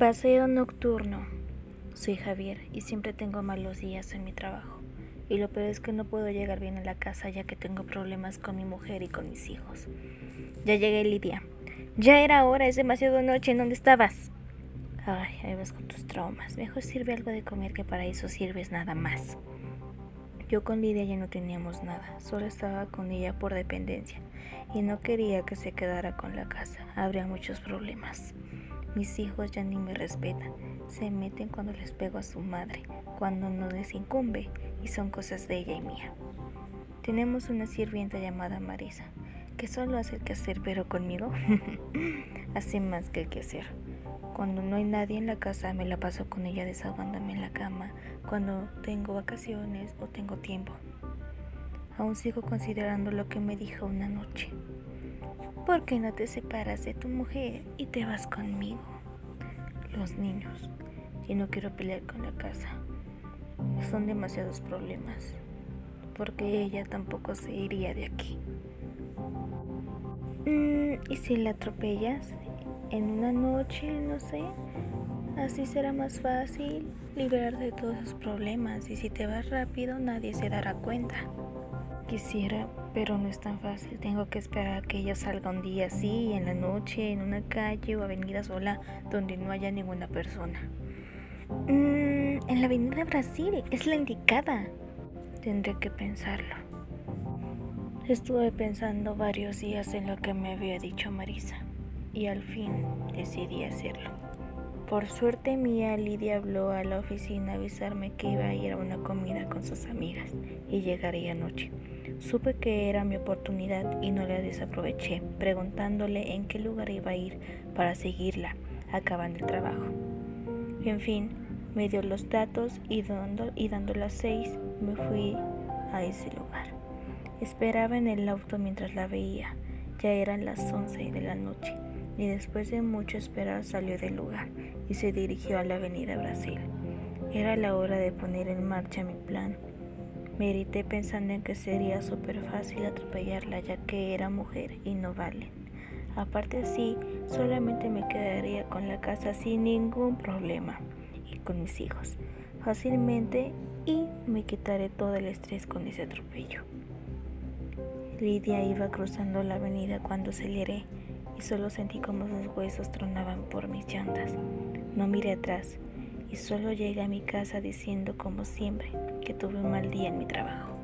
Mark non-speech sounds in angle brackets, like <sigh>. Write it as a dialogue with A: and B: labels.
A: Paseo nocturno. Soy Javier y siempre tengo malos días en mi trabajo. Y lo peor es que no puedo llegar bien a la casa ya que tengo problemas con mi mujer y con mis hijos. Ya llegué, Lidia. Ya era hora, es demasiado noche. ¿En dónde estabas? Ay, ahí vas con tus traumas. Mejor sirve algo de comer que para eso sirves nada más. Yo con Lidia ya no teníamos nada, solo estaba con ella por dependencia y no quería que se quedara con la casa. Habría muchos problemas. Mis hijos ya ni me respetan. Se meten cuando les pego a su madre, cuando no les incumbe, y son cosas de ella y mía. Tenemos una sirvienta llamada Marisa, que solo hace el quehacer, pero conmigo <laughs> hace más que el quehacer. Cuando no hay nadie en la casa, me la paso con ella desahogándome en la cama, cuando tengo vacaciones o tengo tiempo. Aún sigo considerando lo que me dijo una noche. ¿Por qué no te separas de tu mujer y te vas conmigo? Los niños. Y no quiero pelear con la casa. Son demasiados problemas. Porque ella tampoco se iría de aquí. Mm, ¿Y si la atropellas? En una noche, no sé. Así será más fácil liberar de todos esos problemas. Y si te vas rápido, nadie se dará cuenta. Quisiera, pero no es tan fácil. Tengo que esperar a que ella salga un día así, en la noche, en una calle o avenida sola donde no haya ninguna persona. Mm, en la avenida Brasil es la indicada. Tendré que pensarlo. Estuve pensando varios días en lo que me había dicho Marisa y al fin decidí hacerlo. Por suerte mía, Lidia habló a la oficina a avisarme que iba a ir a una comida con sus amigas y llegaría anoche. Supe que era mi oportunidad y no la desaproveché, preguntándole en qué lugar iba a ir para seguirla, acabando el trabajo. En fin, me dio los datos y dando, y dando las seis me fui a ese lugar. Esperaba en el auto mientras la veía. Ya eran las once de la noche y después de mucho esperar salió del lugar y se dirigió a la avenida Brasil. Era la hora de poner en marcha mi plan me irrité pensando en que sería súper fácil atropellarla ya que era mujer y no vale. Aparte sí, solamente me quedaría con la casa sin ningún problema y con mis hijos fácilmente y me quitaré todo el estrés con ese atropello. Lidia iba cruzando la avenida cuando aceleré solo sentí como sus huesos tronaban por mis llantas. No miré atrás y solo llegué a mi casa diciendo como siempre que tuve un mal día en mi trabajo.